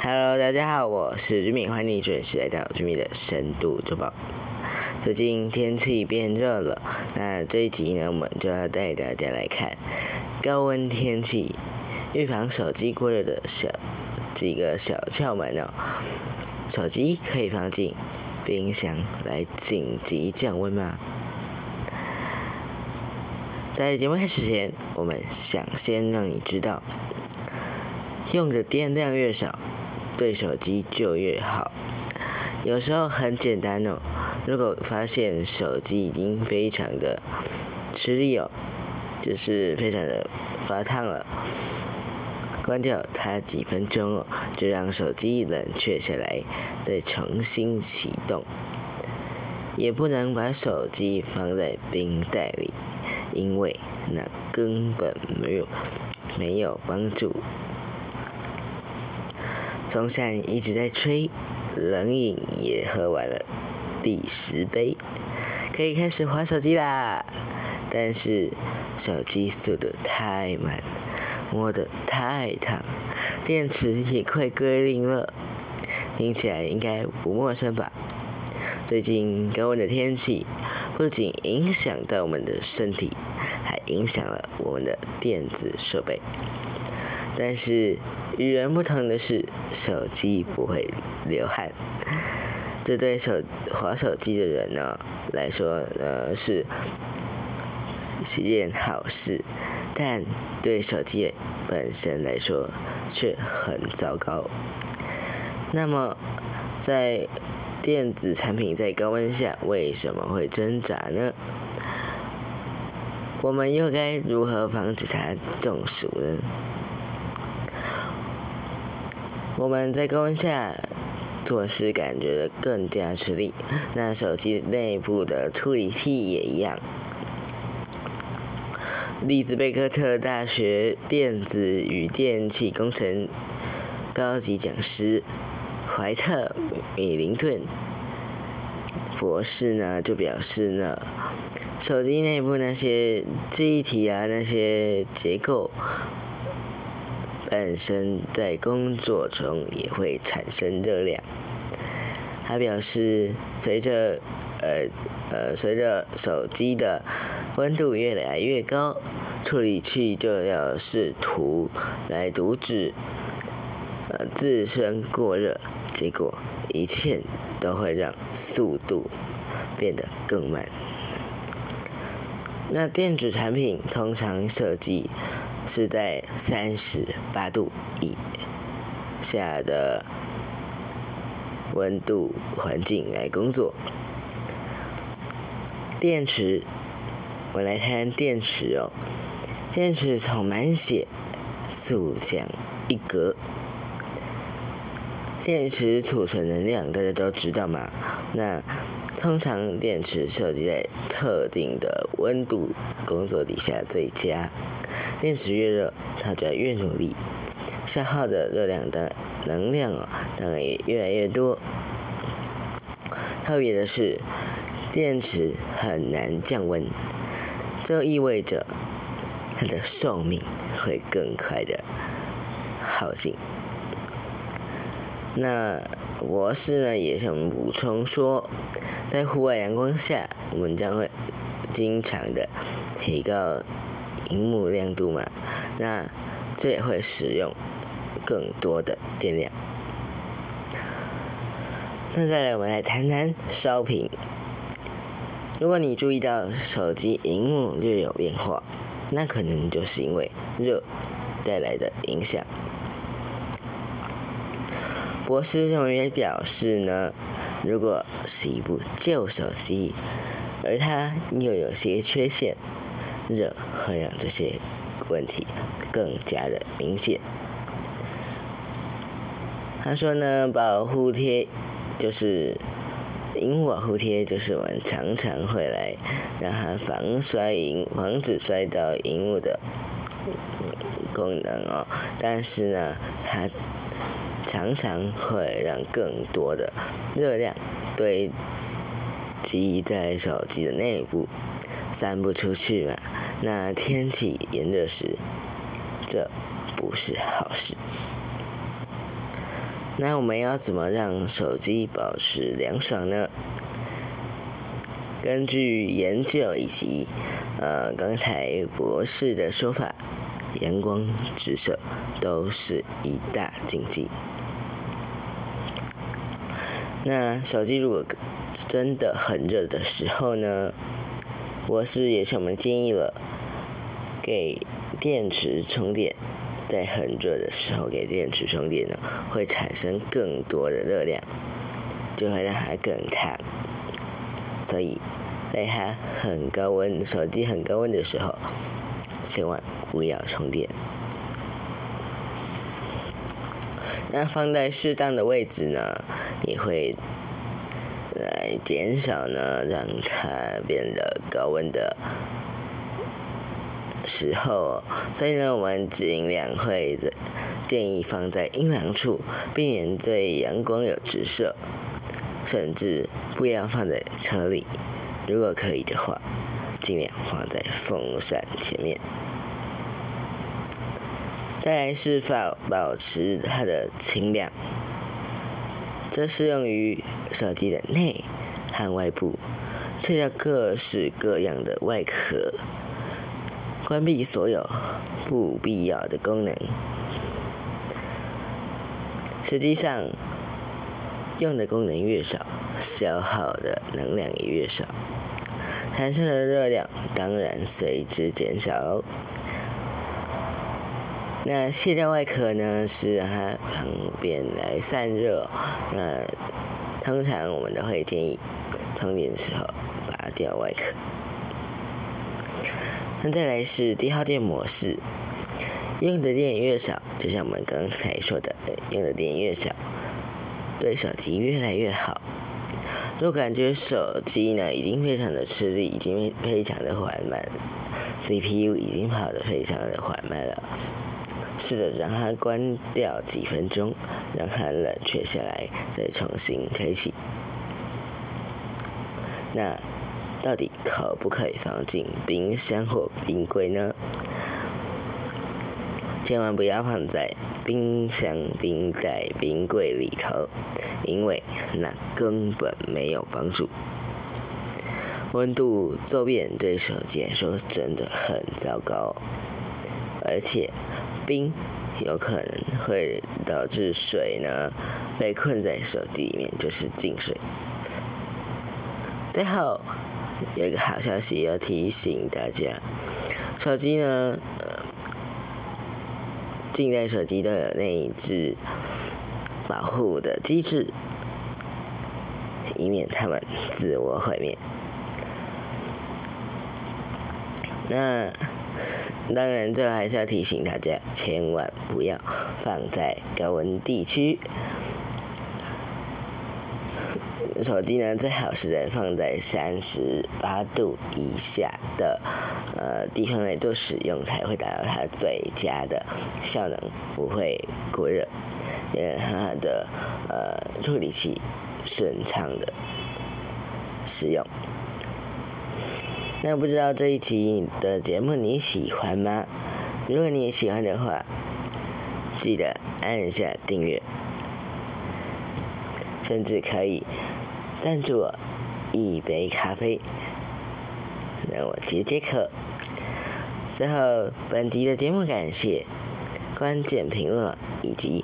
hello 大家好我是居民欢迎你准时来到居民的深度周报最近天气变热了那这一集呢我们就要带大家来看。高温天气预防手机过热的小几个小窍门哦。手机可以放进冰箱来紧急降温吗？在节目开始前，我们想先让你知道，用的电量越少，对手机就越好。有时候很简单哦，如果发现手机已经非常的吃力哦，就是非常的发烫了，关掉它几分钟哦，就让手机冷却下来，再重新启动。也不能把手机放在冰袋里。因为那根本没有没有帮助。风扇一直在吹，冷饮也喝完了第十杯，可以开始划手机啦。但是手机速度太慢，摸得太烫，电池也快归零了。听起来应该不陌生吧？最近高温的天气。不仅影响到我们的身体，还影响了我们的电子设备。但是与人不同的是，手机不会流汗，这对手滑手机的人呢来说呢是是件好事，但对手机本身来说却很糟糕。那么在电子产品在高温下为什么会挣扎呢？我们又该如何防止它中暑呢？我们在高温下做事感觉的更加吃力，那手机内部的处理器也一样。利兹贝克特大学电子与电气工程高级讲师。怀特米林顿博士呢，就表示呢，手机内部那些记忆体啊，那些结构本身在工作中也会产生热量。他表示，随着呃呃随着手机的温度越来越高，处理器就要试图来阻止呃自身过热。结果一切都会让速度变得更慢。那电子产品通常设计是在三十八度以下的温度环境来工作。电池，我来谈电池哦。电池从满血速降一格。电池储存能量，大家都知道嘛？那通常电池设计在特定的温度工作底下最佳。电池越热，它就越努力，消耗的热量的能量哦，当然也越来越多。特别的是，电池很难降温，这意味着它的寿命会更快的耗尽。那博士呢也想补充说，在户外阳光下，我们将会经常的提高荧幕亮度嘛，那这也会使用更多的电量。那再来，我们来谈谈烧屏。如果你注意到手机荧幕略有变化，那可能就是因为热带来的影响。博士认为表示呢，如果是一部旧手机，而它又有些缺陷，热会让这些问题更加的明显。他说呢，保护贴就是荧幕保护贴，就是我们常常会来让它防摔荧，防止摔到荧幕的功能哦。但是呢，它常常会让更多的热量堆积在手机的内部，散不出去嘛。那天气炎热时，这不是好事。那我们要怎么让手机保持凉爽呢？根据研究以及呃刚才博士的说法，阳光直射都是一大禁忌。那手机如果真的很热的时候呢，我是也向我们建议了，给电池充电。在很热的时候给电池充电呢，会产生更多的热量，就会让它更烫。所以，在它很高温、手机很高温的时候，千万不要充电。那放在适当的位置呢，也会来减少呢，让它变得高温的。时候，所以呢，我们尽量会建议放在阴凉处，避免对阳光有直射，甚至不要放在车里。如果可以的话，尽量放在风扇前面。再来是保保持它的清亮，这适用于手机的内和外部，切掉各式各样的外壳。关闭所有不必要的功能。实际上，用的功能越少，消耗的能量也越少，产生的热量当然随之减少。那卸掉外壳呢，是让它方便来散热。那通常我们都会建议充电的时候拔掉外壳。那再来是低耗电模式，用的电越少，就像我们刚才说的，用的电越少，对手机越来越好。如果感觉手机呢已经非常的吃力，已经非常的缓慢，CPU 已经跑得非常的缓慢了，试着让它关掉几分钟，让它冷却下来，再重新开启。那。到底可不可以放进冰箱或冰柜呢？千万不要放在冰箱冰在冰柜里头，因为那根本没有帮助。温度骤变对手机来说真的很糟糕，而且冰有可能会导致水呢被困在手机里面，就是进水。最后。有一个好消息要提醒大家，手机呢，近代手机都有内置保护的机制，以免它们自我毁灭。那当然，最后还是要提醒大家，千万不要放在高温地区。手机呢，最好是在放在三十八度以下的呃地方来做使用，才会达到它最佳的效能，不会过热，也让它的呃处理器顺畅的使用。那不知道这一期的节目你喜欢吗？如果你喜欢的话，记得按一下订阅，甚至可以。赞助我一杯咖啡，让我解解渴。最后，本集的节目感谢关键评论以及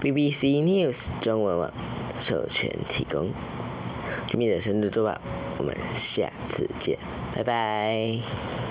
BBC News 中文网授权提供。今天的深度周报，我们下次见，拜拜。